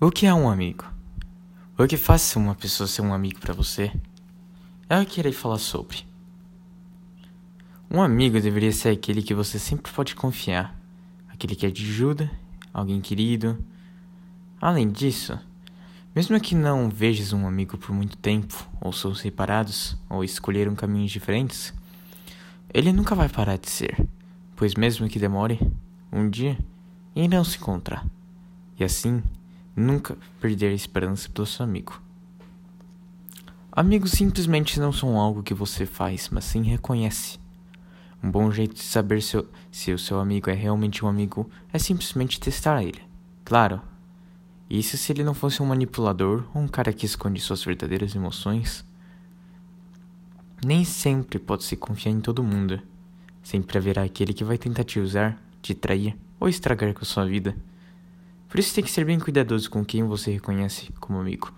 O que é um amigo? O que faz uma pessoa ser um amigo para você? É o que irei falar sobre. Um amigo deveria ser aquele que você sempre pode confiar, aquele que é de ajuda, alguém querido. Além disso, mesmo que não vejas um amigo por muito tempo, ou são separados, ou escolheram caminhos diferentes, ele nunca vai parar de ser, pois mesmo que demore, um dia irão se encontrar. E assim, Nunca perder a esperança do seu amigo. Amigos simplesmente não são algo que você faz, mas sim reconhece. Um bom jeito de saber se, se o seu amigo é realmente um amigo é simplesmente testar ele. Claro. Isso se ele não fosse um manipulador ou um cara que esconde suas verdadeiras emoções. Nem sempre pode se confiar em todo mundo. Sempre haverá aquele que vai tentar te usar, te trair ou estragar com sua vida. Por isso tem que ser bem cuidadoso com quem você reconhece como amigo.